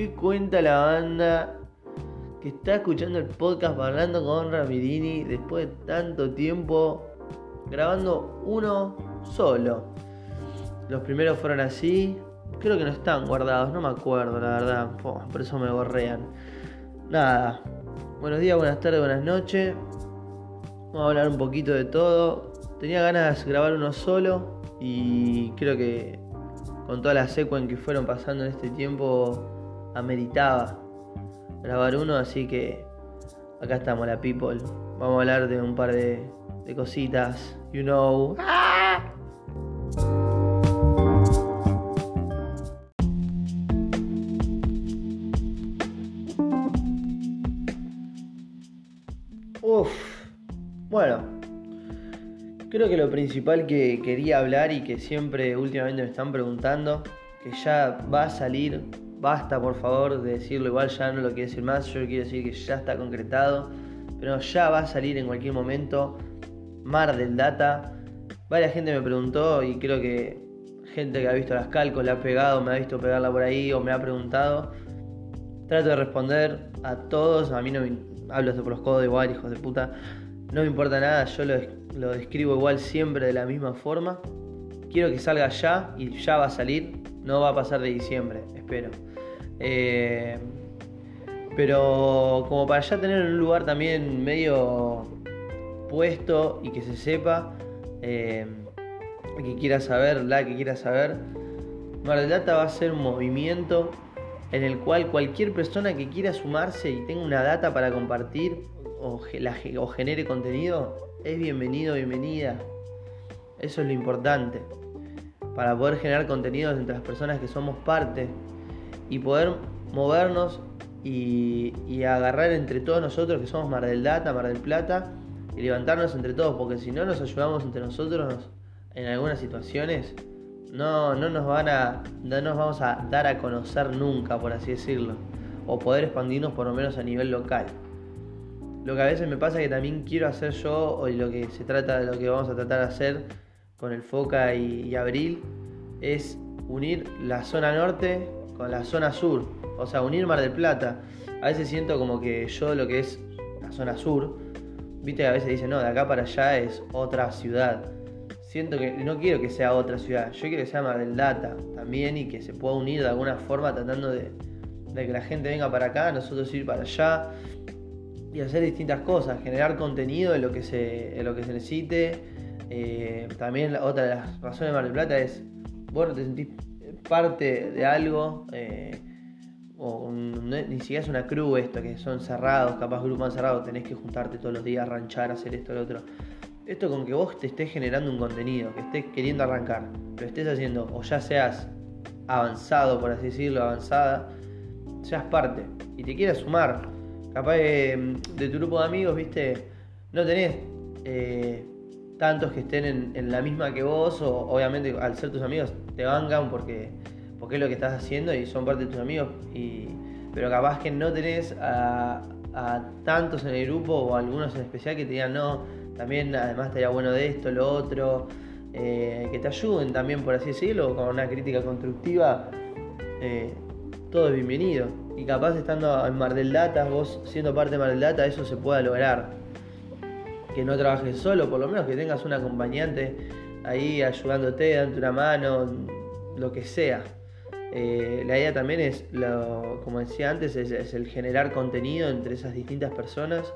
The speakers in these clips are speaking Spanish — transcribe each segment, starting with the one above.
¿Qué cuenta la banda que está escuchando el podcast hablando con Ramirini después de tanto tiempo grabando uno solo? Los primeros fueron así. Creo que no están guardados, no me acuerdo, la verdad. por eso me borrean. Nada. Buenos días, buenas tardes, buenas noches. Vamos a hablar un poquito de todo. Tenía ganas de grabar uno solo y creo que con todas las secuencias que fueron pasando en este tiempo ameritaba grabar uno, así que acá estamos, la people. Vamos a hablar de un par de, cositas, you know. ¡Ah! Bueno, creo que lo principal que quería hablar y que siempre últimamente me están preguntando, que ya va a salir, basta por favor de decirlo, igual ya no lo quiero decir más, yo quiero decir que ya está concretado, pero ya va a salir en cualquier momento Mar del Data. Varias gente me preguntó y creo que gente que ha visto las calcos, la ha pegado, me ha visto pegarla por ahí o me ha preguntado. Trato de responder a todos, a mí no me hablo por los codos igual, hijos de puta. No me importa nada, yo lo, describo igual siempre de la misma forma. Quiero que salga ya y ya va a salir. No va a pasar de diciembre, espero. Eh, pero como para ya tener un lugar también medio puesto y que se sepa, eh, que quiera saber, la que quiera saber, Mar del Data va a ser un movimiento en el cual cualquier persona que quiera sumarse y tenga una data para compartir o, genere contenido es bienvenido, bienvenida. Eso es lo importante. Para poder generar contenidos entre las personas que somos parte y poder movernos y, agarrar entre todos nosotros que somos Mar del Data, Mar del Plata y levantarnos entre todos, porque si no nos ayudamos entre nosotros en algunas situaciones, no, no nos van a. no nos vamos a dar a conocer nunca, por así decirlo. O poder expandirnos por lo menos a nivel local. Lo que a veces me pasa que también quiero hacer yo, o lo que se trata lo que vamos a tratar de hacer con el Foca y, Abril, es unir la zona norte con la zona sur. O sea, unir Mar del Plata. A veces siento como que yo lo que es la zona sur, viste que a veces dicen, no, de acá para allá es otra ciudad siento que no quiero que sea otra ciudad, yo quiero que sea Mar del Data también y que se pueda unir de alguna forma tratando de, que la gente venga para acá, nosotros ir para allá y hacer distintas cosas, generar contenido en lo que se, lo que se necesite. Eh, también otra de las razones de Mar del Plata es, bueno, te sentís parte de algo. Eh, ni siquiera es una crew esto, que son cerrados, capaz grupos cerrados, tenés que juntarte todos los días, ranchar, hacer esto, lo otro. Esto con que vos te estés generando un contenido, que estés queriendo arrancar, lo estés haciendo, o ya seas avanzado, por así decirlo, avanzada, seas parte y te quieras sumar. Capaz de, tu grupo de amigos, viste, no tenés eh, tantos que estén en, la misma que vos, o obviamente al ser tus amigos te vangan porque, porque es lo que estás haciendo y son parte de tus amigos, y, pero capaz que no tenés a, a tantos en el grupo o algunos en especial que te digan no también además estaría bueno de esto, lo otro, eh, que te ayuden también, por así decirlo, con una crítica constructiva, eh, todo es bienvenido. Y capaz estando en Mar del Data, vos siendo parte de Mar del Data, eso se pueda lograr. Que no trabajes solo, por lo menos que tengas un acompañante ahí ayudándote, dándote una mano, lo que sea. Eh, la idea también es, como decía antes, es, el generar contenido entre esas distintas personas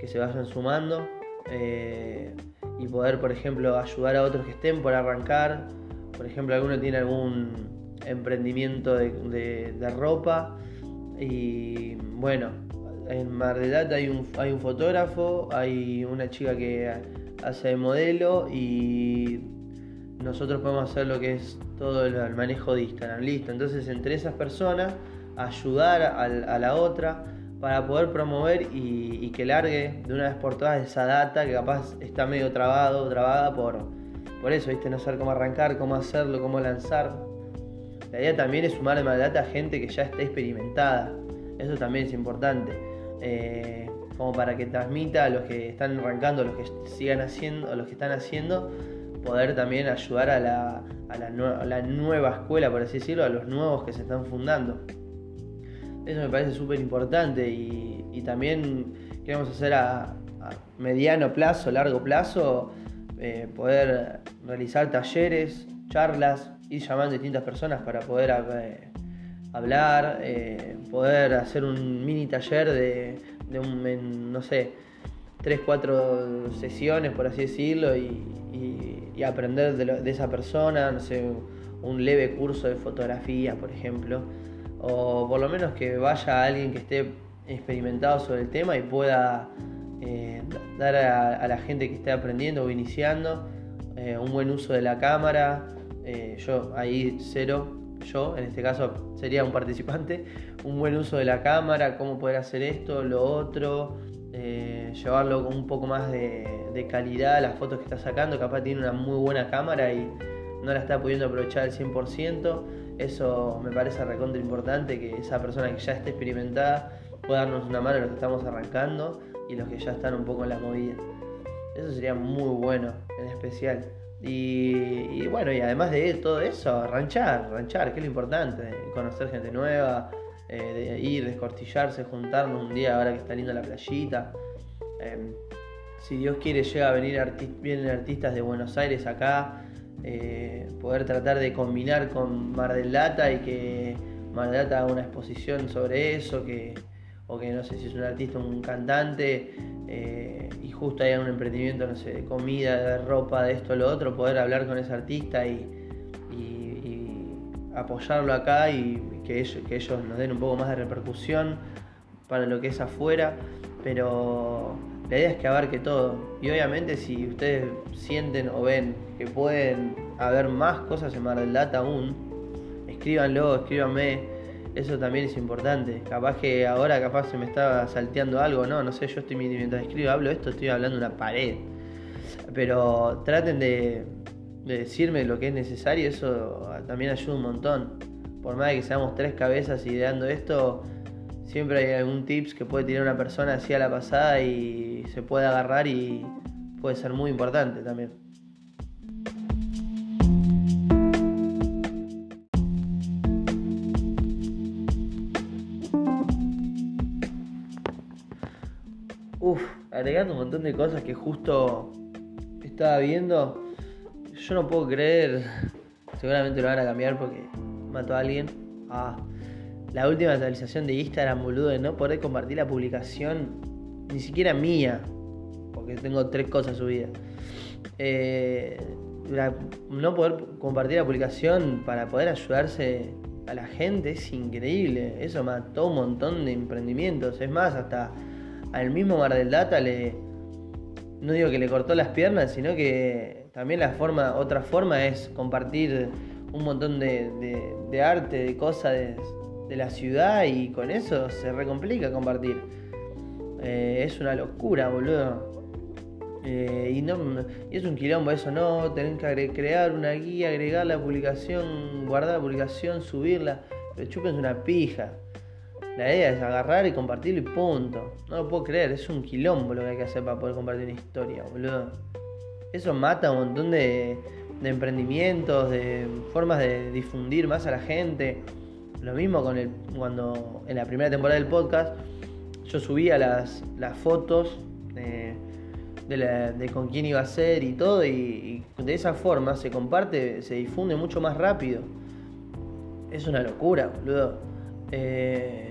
que se vayan sumando eh, y poder, por ejemplo, ayudar a otros que estén por arrancar. Por ejemplo, alguno tiene algún emprendimiento de, ropa y bueno, en Mar del Plata hay un, hay un fotógrafo, hay una chica que hace modelo y nosotros podemos hacer lo que es todo el, manejo de Instagram, listo. Entonces entre esas personas ayudar a la otra para poder promover y, que largue de una vez por todas esa data que capaz está medio trabado, trabada por, por eso, ¿viste? No saber cómo arrancar, cómo hacerlo, cómo lanzar. La idea también es sumar más data a gente que ya esté experimentada. Eso también es importante. Eh, como para que transmita a los que están arrancando, a los que sigan haciendo, a los que están haciendo, poder también ayudar a la, nueva escuela, por así decirlo, a los nuevos que se están fundando. Eso me parece súper importante y, también queremos hacer a, mediano plazo, largo plazo, eh, poder realizar talleres, charlas, ir llamando a distintas personas para poder eh, hablar, eh, poder hacer un mini taller de, un, no sé, tres, cuatro sesiones, por así decirlo, y, aprender de, esa persona, no sé, un leve curso de fotografía, por ejemplo, o por lo menos que vaya alguien que esté experimentado sobre el tema y pueda eh, dar a, la gente que esté aprendiendo o iniciando eh, un buen uso de la cámara. Yo ahí cero, yo en este caso sería un participante, un buen uso de la cámara, cómo poder hacer esto, lo otro, llevarlo con un poco más de, calidad las fotos que está sacando, capaz tiene una muy buena cámara y no la está pudiendo aprovechar al 100%. Eso me parece recontra importante, que esa persona que ya esté experimentada pueda darnos una mano a los que estamos arrancando y los que ya están un poco en la movida. Eso sería muy bueno, en especial. Y, bueno, y además de todo eso, ranchar, ranchar, que es lo importante, conocer gente nueva, eh, ir, descortillarse, juntarnos un día ahora que está linda la playita. Em, si Dios quiere, llega a venir vienen artistas de Buenos Aires acá eh, poder tratar de combinar con Mar del Data y que Mar del Data haga una exposición sobre eso, que, o que no sé si es un artista o un cantante, eh, y justo haya un emprendimiento, no sé, de comida, de ropa, de esto, lo otro, poder hablar con ese artista y, apoyarlo acá y que ellos, que ellos nos den un poco más de repercusión para lo que es afuera, pero la idea es que abarque todo. Y obviamente si ustedes sienten o ven que pueden haber más cosas en Mar del Data aún, escríbanlo, escríbanme. Eso también es importante. Capaz que ahora capaz se me estaba salteando algo, no, no sé, yo estoy mientras escribo, hablo esto, estoy hablando de una pared. Pero traten de, de decirme lo que es necesario, eso también ayuda un montón. Por más de que seamos tres cabezas ideando esto, siempre hay algún tips que puede tirar una persona así a la pasada y se puede agarrar y puede ser muy importante también. Agregando un montón de cosas que justo estaba viendo. Yo no puedo creer, seguramente lo van a cambiar porque mató a alguien. Ah, la última actualización de Instagram, boludo, de no poder compartir la publicación, ni siquiera mía, porque tengo tres cosas subidas. Eh, no poder compartir la publicación para poder ayudarse a la gente es increíble. Eso mató un montón de emprendimientos. Es más, hasta al mismo Mar del Data le. No digo que le cortó las piernas, sino que también la forma, otra forma es compartir un montón de, arte, de cosas, de la ciudad y con eso se recomplica compartir. Eh, es una locura, boludo. Eh, y, no, es un quilombo eso, no, tener que crear una guía, agregar la publicación, guardar la publicación, subirla. Pero es una pija. La idea es agarrar y compartirlo y punto. No lo puedo creer, es un quilombo lo que hay que hacer para poder compartir una historia, boludo. Eso mata un montón de, de emprendimientos, de formas de difundir más a la gente. Lo mismo con el, cuando en la primera temporada del podcast yo subía las, las fotos de, con quién iba a ser y todo, y, de esa forma se comparte, se difunde mucho más rápido. Es una locura, boludo. Eh,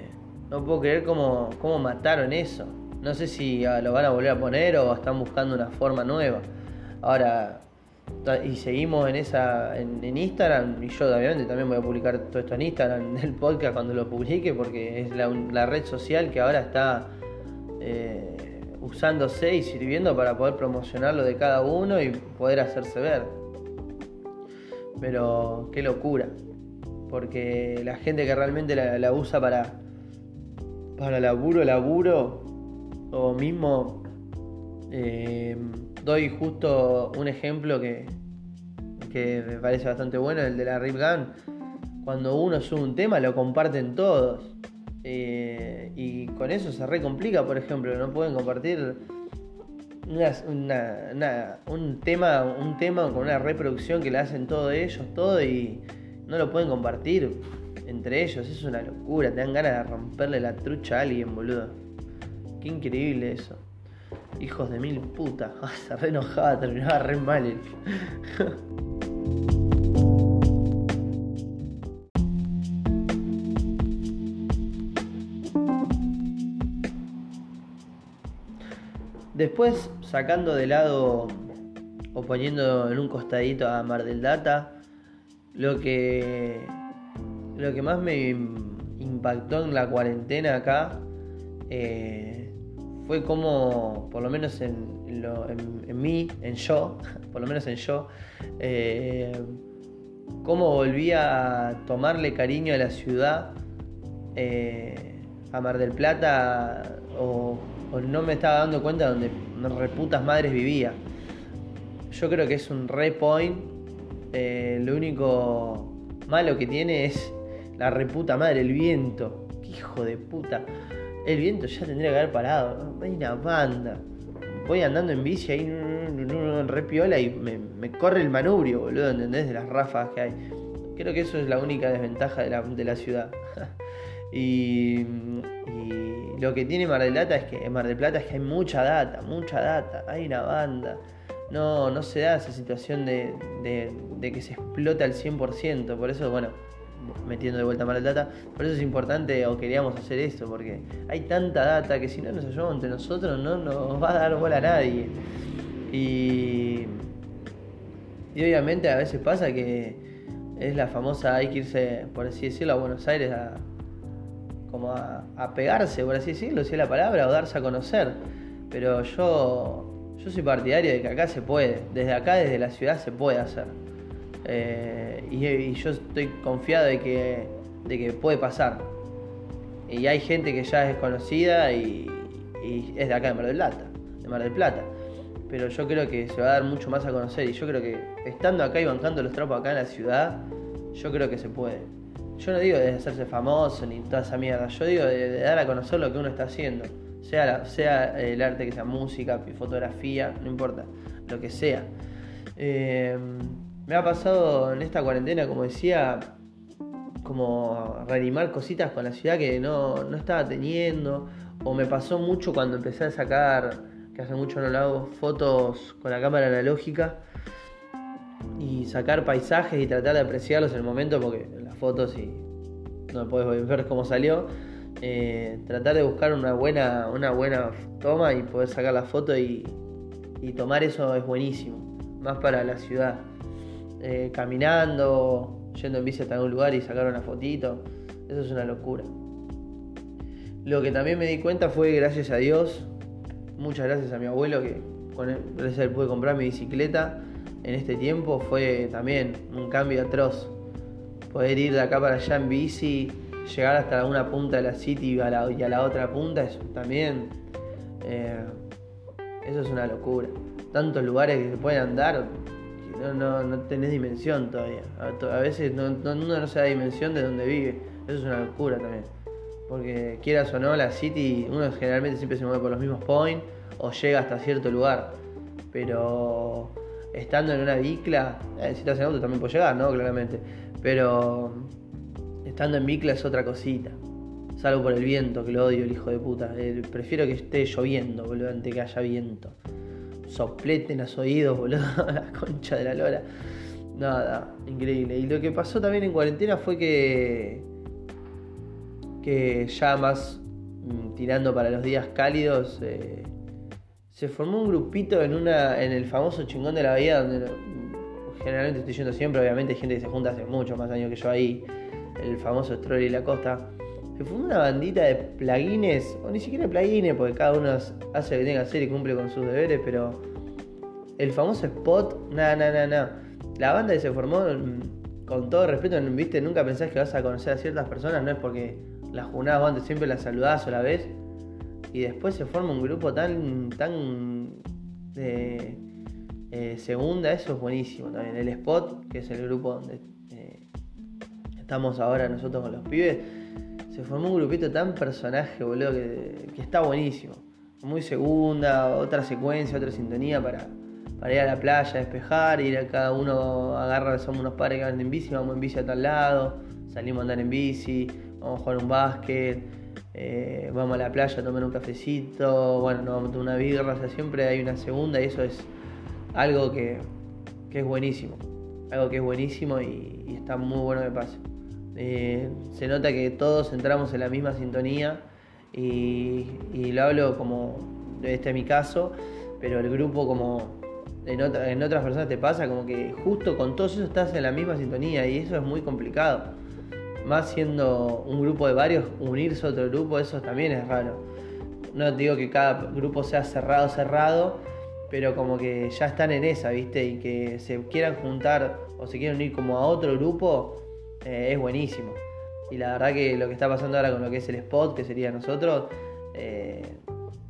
no puedo creer cómo, cómo mataron eso. No sé si lo van a volver a poner o están buscando una forma nueva. Ahora, y seguimos en esa en, Instagram y yo obviamente también voy a publicar todo esto en Instagram el podcast cuando lo publique porque es la, red social que ahora está eh, usándose y sirviendo para poder promocionar lo de cada uno y poder hacerse ver pero qué locura porque la gente que realmente la, usa para para laburo laburo o mismo eh, doy justo un ejemplo que, que me parece bastante bueno, el de la Rip Gun. Cuando uno sube un tema lo comparten todos. Eh, y con eso se recomplica, por ejemplo, no pueden compartir un tema un tema con una reproducción que le hacen todos ellos, todo y no lo pueden compartir. Entre ellos, es una locura, te dan ganas de romperle la trucha a alguien, boludo. Qué increíble eso. Hijos de mil putas. Ah, se re enojaba, terminaba re mal el... Después, sacando de lado o poniendo en un costadito a Mar del Data, lo que, lo que más me impactó en la cuarentena acá eh, fue como, por lo menos en, mí, en yo, por lo menos en yo, eh, cómo volví a tomarle cariño a la ciudad, eh, a Mar del Plata, o, no me estaba dando cuenta donde reputas madres vivía. Yo creo que es un repoint. Eh, lo único malo que tiene es la reputa madre, el viento. hijo de puta. El viento ya tendría que haber parado. Hay una banda. Voy andando en bici ahí, re piola y me, corre el manubrio, boludo, ¿entendés? De las ráfagas que hay. Creo que eso es la única desventaja de la, de la ciudad. y, lo que tiene Mar del Plata es que en Mar del Plata es que hay mucha data, mucha data, hay una banda. No, no se da esa situación de, de que se explota al 100%, por eso, bueno, metiendo de vuelta del Data. Por eso es importante o queríamos hacer esto, porque hay tanta data que si no nos ayudamos entre nosotros no nos va a dar bola a nadie. Y, y obviamente a veces pasa que es la famosa, hay que irse, por así decirlo, a Buenos Aires a, como a, a pegarse, por así decirlo, si es la palabra, o darse a conocer. Pero yo, yo soy partidario de que acá se puede, desde acá, desde la ciudad se puede hacer. Eh, y, yo estoy confiado de que, de que puede pasar. Y hay gente que ya es conocida y, es de acá de Mar del Plata, de Mar del Plata. Pero yo creo que se va a dar mucho más a conocer y yo creo que estando acá y bancando los trapos acá en la ciudad, yo creo que se puede. Yo no digo de hacerse famoso ni toda esa mierda, yo digo de, dar a conocer lo que uno está haciendo. Sea, sea el arte que sea música, fotografía, no importa, lo que sea. Eh, me ha pasado en esta cuarentena, como decía, como reanimar cositas con la ciudad que no, estaba teniendo. O me pasó mucho cuando empecé a sacar, que hace mucho no lo hago, fotos con la cámara analógica. Y sacar paisajes y tratar de apreciarlos en el momento, porque las fotos y no puedes ver cómo salió. Eh, tratar de buscar una buena, una buena toma y poder sacar la foto y, y tomar eso es buenísimo. Más para la ciudad. Eh, caminando, yendo en bici hasta algún lugar y sacar una fotito. Eso es una locura. Lo que también me di cuenta fue, gracias a Dios, muchas gracias a mi abuelo que con él, a pude comprar mi bicicleta en este tiempo, fue también un cambio atroz. Poder ir de acá para allá en bici, llegar hasta una punta de la city y a la, otra punta, eso también, eh, eso es una locura. Tantos lugares que se pueden andar, no, no, tenés dimensión todavía. A, veces no, uno no se da dimensión de donde vive. Eso es una locura también. Porque quieras o no, la City, uno generalmente siempre se mueve por los mismos points o llega hasta cierto lugar. Pero estando en una bicla, eh, si estás en auto también puedes llegar, ¿no? Claramente. Pero estando en bicla es otra cosita. Salvo por el viento, que lo odio el hijo de puta. Eh, prefiero que esté lloviendo, boludo, antes que haya viento soplete en los oídos, boludo, la concha de la lora. Nada, increíble. Y lo que pasó también en cuarentena fue que. que ya más mm, tirando para los días cálidos. Eh, se formó un grupito en una. en el famoso chingón de la bahía donde generalmente estoy yendo siempre, obviamente hay gente que se junta hace muchos más años que yo ahí. El famoso Stroll y la Costa se formó una bandita de plugins, o ni siquiera plugins, porque cada uno hace lo que tiene que hacer y cumple con sus deberes, pero el famoso spot, nada, nada, nada. La banda que se formó, mm, con todo respeto, viste, nunca pensás que vas a conocer a ciertas personas, no es porque las junás antes siempre las saludás o la ves, y después se forma un grupo tan, tan de eh, segunda, eso es buenísimo también. El spot, que es el grupo donde eh, estamos ahora nosotros con los pibes se formó un grupito tan personaje, boludo, que, está buenísimo. Muy segunda, otra secuencia, otra sintonía para, ir a la playa, despejar, ir a cada uno, agarra, somos unos padres que van en bici, vamos en bici a tal lado, salimos a andar en bici, vamos a jugar un básquet, eh, vamos a la playa a tomar un cafecito, bueno, nos vamos a tomar una birra, o sea, siempre hay una segunda y eso es algo que, es buenísimo, algo que es buenísimo y, está muy bueno que pase. Eh, se nota que todos entramos en la misma sintonía y, lo hablo como, este es mi caso, pero el grupo como en, en otras personas te pasa como que justo con todos eso estás en la misma sintonía y eso es muy complicado. Más siendo un grupo de varios, unirse a otro grupo, eso también es raro. No digo que cada grupo sea cerrado, cerrado, pero como que ya están en esa, ¿viste? Y que se quieran juntar o se quieran unir como a otro grupo, eh, es buenísimo. Y la verdad que lo que está pasando ahora con lo que es el spot, que sería nosotros, eh,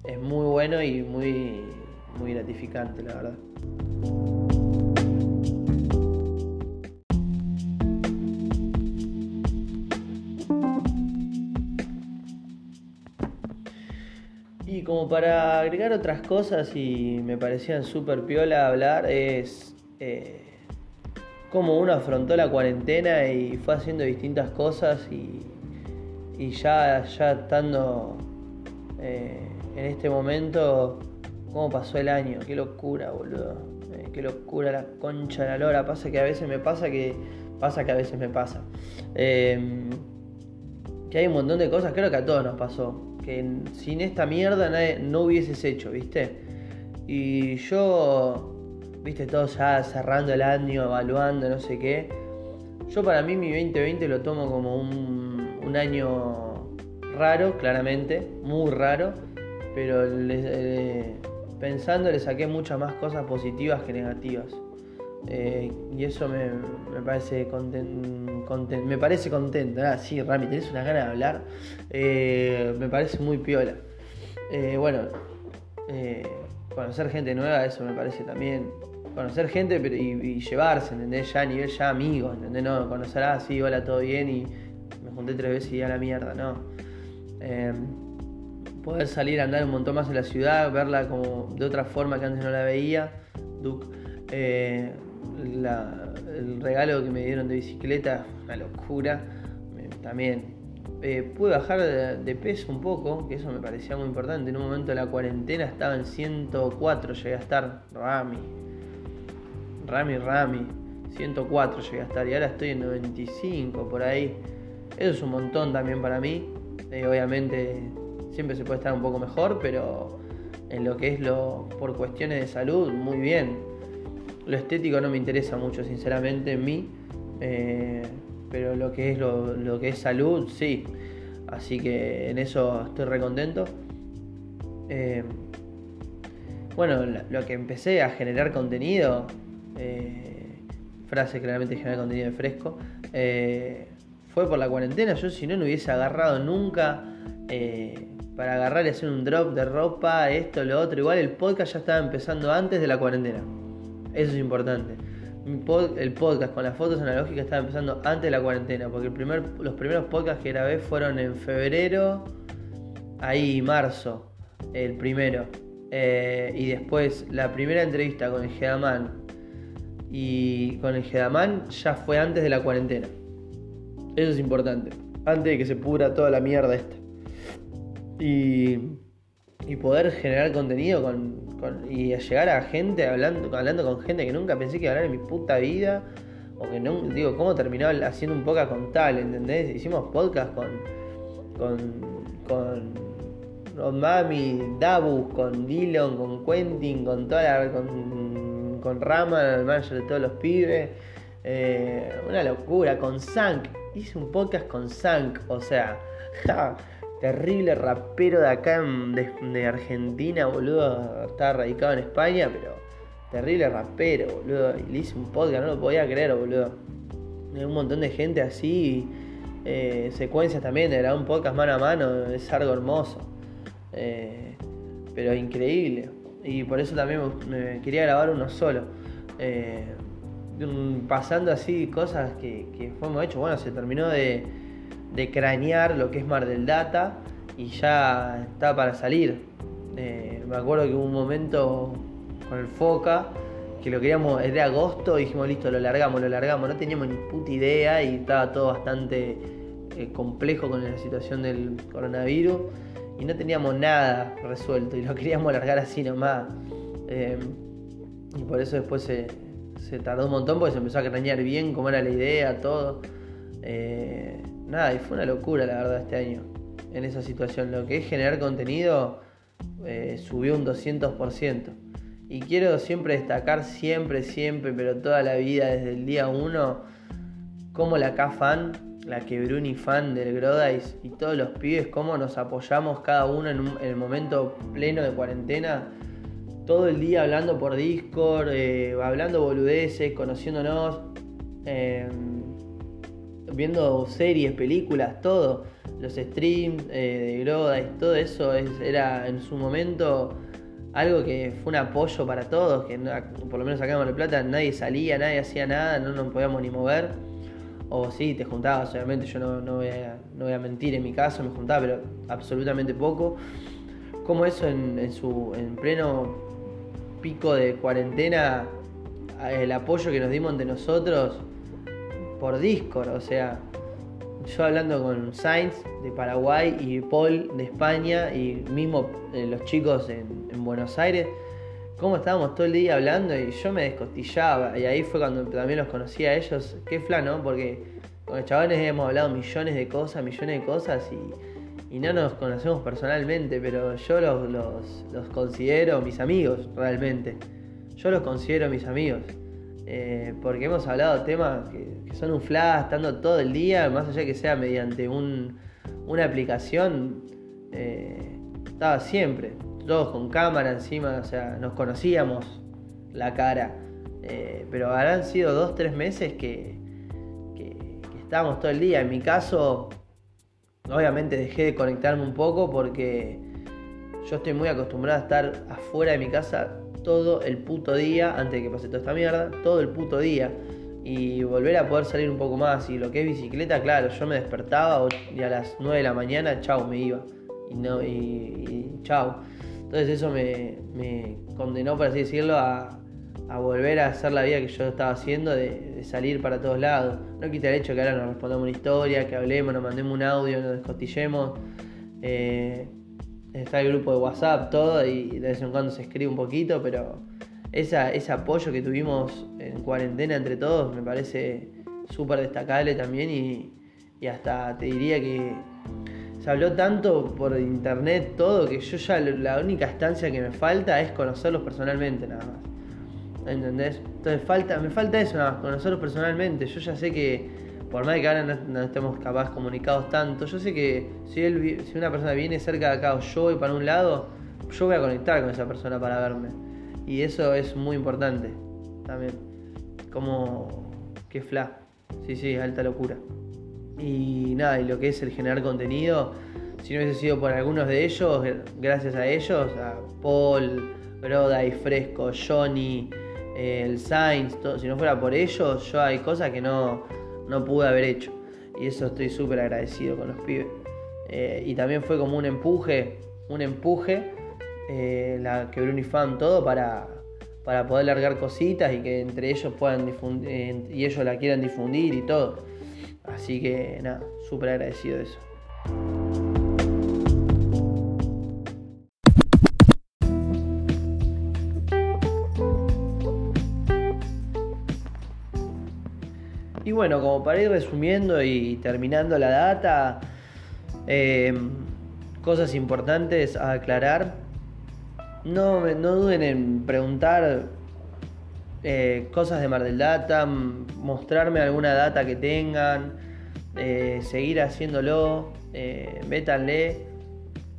es muy bueno y muy, muy gratificante, la verdad. Y como para agregar otras cosas y me parecían súper piola hablar, es eh, cómo uno afrontó la cuarentena y fue haciendo distintas cosas y, ya, ya estando eh, en este momento cómo pasó el año, qué locura, boludo. Eh, qué locura la concha de la lora. Pasa que a veces me pasa que. Pasa que a veces me pasa. Em, que hay un montón de cosas, creo que a todos nos pasó. Que sin esta mierda no hubieses hecho, ¿viste? Y yo, viste, todos ya cerrando el año, evaluando, no sé qué. Yo para mí mi 2020 lo tomo como un, un año raro, claramente, muy raro, pero eh, pensando le saqué muchas más cosas positivas que negativas. Eh, y eso me, parece contento, me parece contento. Ah, sí, Rami, tenés una gana de hablar. Eh, me parece muy piola. Bueno, conocer gente nueva, eso me parece también. Conocer gente pero, y, llevarse, ¿entendés? Ya a nivel ya amigo, ¿entendés? No, conocer, ah, sí, hola, todo bien y me junté tres veces y ya la mierda, no poder salir a andar un montón más en la ciudad, verla como de otra forma que antes no la veía. Duke, eh, el regalo que me dieron de bicicleta, una locura. también eh, pude bajar de, peso un poco, que eso me parecía muy importante. En un momento de la cuarentena estaba en 104, llegué a estar. Rami, Rami, Rami. 104 llegué a estar y ahora estoy en 95 por ahí. Eso es un montón también para mí. Eh, obviamente siempre se puede estar un poco mejor, pero en lo que es lo por cuestiones de salud, muy bien. Lo estético no me interesa mucho, sinceramente, en mí, eh, pero lo que es lo, que es salud, sí. Así que en eso estoy recontento. Eh, bueno, lo que empecé a generar contenido, eh, frase claramente generar contenido de fresco, fue por la cuarentena. Yo si no, no hubiese agarrado nunca para agarrar y hacer un drop de ropa, esto, lo otro. Igual el podcast ya estaba empezando antes de la cuarentena. Eso es importante. el podcast con las fotos analógicas estaba empezando antes de la cuarentena, porque el primer, los primeros podcasts que grabé fueron en febrero, ahí marzo, el primero. Eh, y después la primera entrevista con el Gedaman y con el Gedaman ya fue antes de la cuarentena. Eso es importante. Antes de que se pudra toda la mierda esta y, poder generar contenido con, y llegar a gente hablando, hablando con gente que nunca pensé que iba a hablar en mi puta vida. O que no, digo, ¿cómo terminó haciendo un podcast con tal? ¿Entendés? Hicimos podcast con, con, con Mami, Dabus, con Dillon, con Quentin, con toda la, con, con Rama, el manager de todos los pibes. Eh, una locura, con Zank. Hice un podcast con Zank, o sea, terrible rapero de acá de, Argentina, boludo. Estaba radicado en España, pero terrible rapero, boludo. Y le hice un podcast, no lo podía creer, boludo. Un montón de gente así. Eh, secuencias también grabar un podcast mano a mano, es algo hermoso. Eh, pero increíble. Y por eso también me, quería grabar uno solo. Eh, pasando así cosas que, que fuimos hechos. Bueno, se terminó de de cranear lo que es Mar del Data y ya está para salir. Eh, me acuerdo que hubo un momento con el Foca que lo queríamos, era agosto, y dijimos, listo, lo largamos, lo largamos. No teníamos ni puta idea y estaba todo bastante eh, complejo con la situación del coronavirus y no teníamos nada resuelto y lo queríamos largar así nomás. Eh, y por eso después se, tardó un montón porque se empezó a crañar bien cómo era la idea, todo. Eh, nada, y fue una locura la verdad este año en esa situación. Lo que es generar contenido subió un 200%. Y quiero siempre destacar, siempre, siempre, pero toda la vida, desde el día 1, como la K-Fan, la que Bruni fan del Grodais y todos los pibes, cómo nos apoyamos cada uno en, el momento pleno de cuarentena, todo el día hablando por Discord, eh, hablando boludeces, conociéndonos, eh, viendo series, películas, todo, los streams eh, de Grodais, todo eso era en su momento algo que fue un apoyo para todos, que por lo menos sacamos de plata, nadie salía, nadie hacía nada, no nos podíamos ni mover. O sí, te juntabas, obviamente, yo no, voy a, mentir en mi caso, me juntaba, pero absolutamente poco. Como eso en, su, en pleno pico de cuarentena, el apoyo que nos dimos entre nosotros por Discord, o sea, yo hablando con Sainz de Paraguay y Paul de España y mismo eh, los chicos en, Buenos Aires, cómo estábamos todo el día hablando y yo me descostillaba y ahí fue cuando también los conocí a ellos, qué flan, ¿no? Porque con los chavales hemos hablado millones de cosas, millones de cosas y, no nos conocemos personalmente, pero yo los, los considero mis amigos realmente. Yo los considero mis amigos. Eh, porque hemos hablado temas que, son un flash, estando todo el día, más allá que sea mediante una aplicación, eh, estaba siempre, todos con cámara encima, o sea, nos conocíamos la cara, eh, pero habrán sido dos, tres meses que, que, que estábamos todo el día. En mi caso, obviamente dejé de conectarme un poco porque yo estoy muy acostumbrado a estar afuera de mi casa todo el puto día, antes de que pase toda esta mierda, todo el puto día. Y volver a poder salir un poco más. Y lo que es bicicleta, claro, yo me despertaba y a las 9 de la mañana, chao, me iba. Y, no, y, chao. Entonces eso me, condenó, por así decirlo, a, volver a hacer la vida que yo estaba haciendo de, salir para todos lados. No quita el hecho que ahora nos respondamos una historia, que hablemos, nos mandemos un audio, nos descostillemos. Eh, está el grupo de WhatsApp, todo, y de vez en cuando se escribe un poquito, pero ese apoyo que tuvimos en cuarentena entre todos me parece súper destacable también y, hasta te diría que se habló tanto por internet todo que yo ya la única estancia que me falta es conocerlos personalmente nada más. ¿Entendés? Entonces falta, me falta eso nada más, conocerlos personalmente. Yo ya sé que por más que ahora no, estemos capaz comunicados tanto, yo sé que si, él, si una persona viene cerca de acá o yo voy para un lado, yo voy a conectar con esa persona para verme. Y eso es muy importante también. Como que fla. Sí, sí, alta locura. Y nada, y lo que es el generar contenido, si no hubiese sido por algunos de ellos, gracias a ellos, a Paul, Broda y Fresco, Johnny, eh, el Sainz, todo, si no fuera por ellos, yo hay cosas que no, no pude haber hecho. Y eso estoy súper agradecido con los pibes. Eh, y también fue como un empuje, un empuje, eh, la que Bruni Fan todo para, para poder largar cositas y que entre ellos puedan difundir, eh, y ellos la quieran difundir y todo. Así que nada, súper agradecido de eso. bueno, como para ir resumiendo y terminando la data, em, cosas importantes a aclarar. No, no duden en preguntar eh, cosas de Mar del Data, mostrarme alguna data que tengan, eh, seguir haciéndolo, eh, métanle.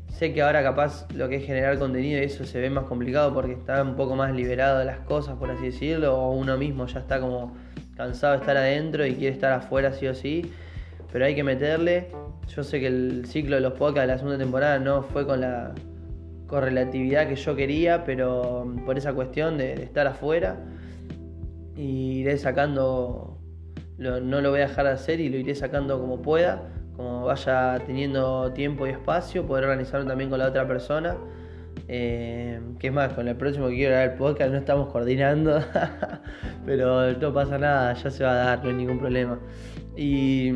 Sé que ahora capaz lo que es generar contenido y eso se ve más complicado porque está un poco más liberado de las cosas, por así decirlo, o uno mismo ya está como cansado de estar adentro y quiere estar afuera sí o sí, pero hay que meterle. Yo sé que el ciclo de los podcasts de la segunda temporada no fue con la correlatividad que yo quería, pero por esa cuestión de, estar afuera, y iré sacando, no lo voy a dejar de hacer y lo iré sacando como pueda, como vaya teniendo tiempo y espacio, poder organizarlo también con la otra persona. Eh, que es más, con el próximo que quiero grabar el podcast no estamos coordinando, pero no pasa nada, ya se va a dar, no hay ningún problema. Y,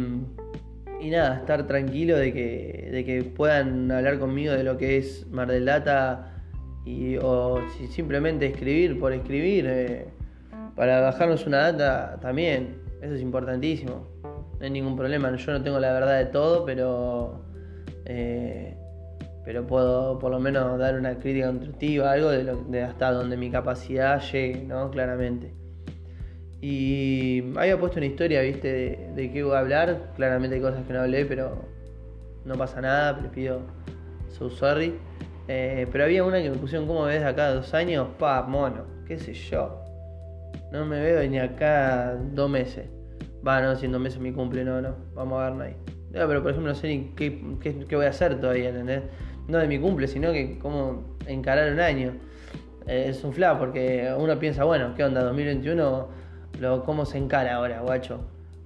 y nada, estar tranquilo de que, de que puedan hablar conmigo de lo que es Mar del Data y, o si simplemente escribir por escribir, eh, para bajarnos una data también, eso es importantísimo, no hay ningún problema, yo no tengo la verdad de todo, pero... Eh, pero puedo por lo menos dar una crítica constructiva, algo de, lo, de hasta donde mi capacidad llegue, ¿no? Claramente. Y había puesto una historia, ¿viste? De, qué voy a hablar. Claramente hay cosas que no hablé, pero no pasa nada, les pido so sorry. Eh, pero había una que me pusieron, ¿cómo ves de acá dos años? Pa, mono, qué sé yo. No me veo ni acá dos meses. Va, no, si en meses mi cumple, no, no. Vamos a ver, ahí. No, pero por ejemplo no sé ni qué, qué, qué voy a hacer todavía, ¿entendés? no de mi cumple, sino que cómo encarar un año. Eh, es un fla porque uno piensa, bueno, ¿qué onda? 2021, lo, ¿cómo se encara ahora, guacho?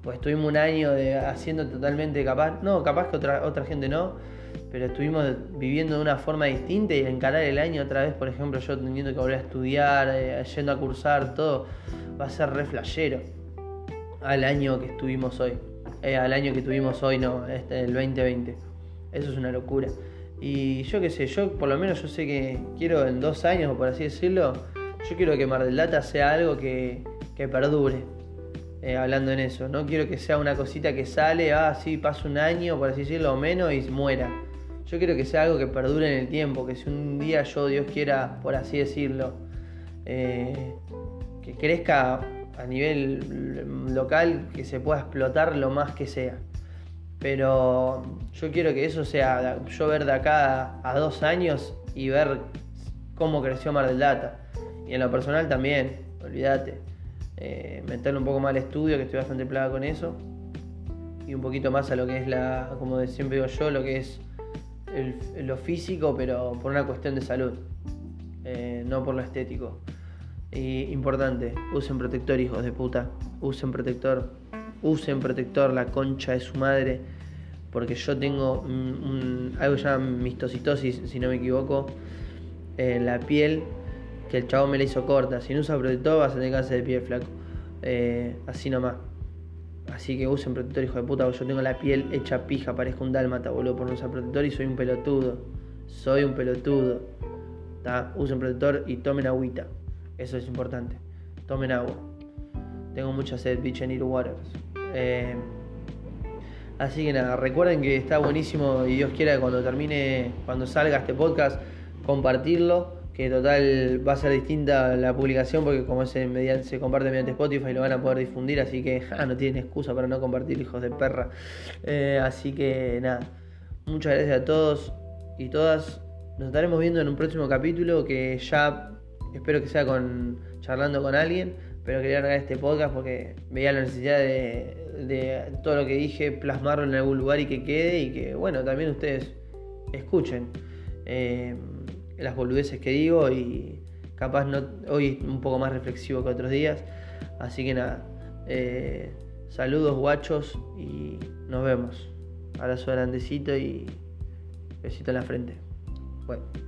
Pues estuvimos un año de, haciendo totalmente capaz, no, capaz que otra, otra gente no, pero estuvimos viviendo de una forma distinta y encarar el año otra vez, por ejemplo, yo teniendo que volver a estudiar, eh, yendo a cursar, todo, va a ser re flashero al año que estuvimos hoy. Eh, al año que tuvimos hoy, no, este, el 2020. Eso es una locura. Y yo qué sé, yo por lo menos yo sé que quiero en dos años, por así decirlo, yo quiero que Mar del Plata sea algo que, perdure. Eh, hablando en eso, no quiero que sea una cosita que sale, ah, sí, pasa un año, por así decirlo, o menos y muera. Yo quiero que sea algo que perdure en el tiempo, que si un día yo, Dios quiera, por así decirlo, eh, que crezca a nivel local, que se pueda explotar lo más que sea. Pero yo quiero que eso sea, yo ver de acá a, dos años y ver cómo creció Mar del Data. Y en lo personal también, olvídate. Eh, meterle un poco más al estudio, que estoy bastante plaga con eso. Y un poquito más a lo que es la, como siempre digo yo, lo que es lo físico, pero por una cuestión de salud, eh, no por lo estético. Y importante, usen protector, hijos de puta. Usen protector. Usen protector, la concha de su madre porque yo tengo algo que se llama mistocitosis, si no me equivoco, en la piel, que el chavo me la hizo corta. Si no usa protector vas a tener cáncer de piel flaco. Eh, así nomás. Así que usen protector, hijo de puta, yo tengo la piel hecha pija, parezco un dálmata, boludo, por no usar protector y soy un pelotudo. Soy un pelotudo. Usen protector y tomen agüita. Eso es importante. Tomen agua. Tengo mucha sed, bitch, I need. Eh, Así que nada, recuerden que está buenísimo y Dios quiera que cuando termine, cuando salga este podcast, compartirlo. Que total va a ser distinta la publicación porque como se, se comparte mediante Spotify lo van a poder difundir, así que no tienen excusa para no compartir, hijos de perra. Eh, así que nada, muchas gracias a todos y todas. Nos estaremos viendo en un próximo capítulo que ya espero que sea con charlando con alguien pero quería grabar este podcast porque veía la necesidad de, todo lo que dije plasmarlo en algún lugar y que quede y que, bueno, también ustedes escuchen eh, las boludeces que digo y capaz no hoy un poco más reflexivo que otros días. Así que nada, eh, saludos guachos y nos vemos. Abrazo grandecito y besito en la frente. Bueno.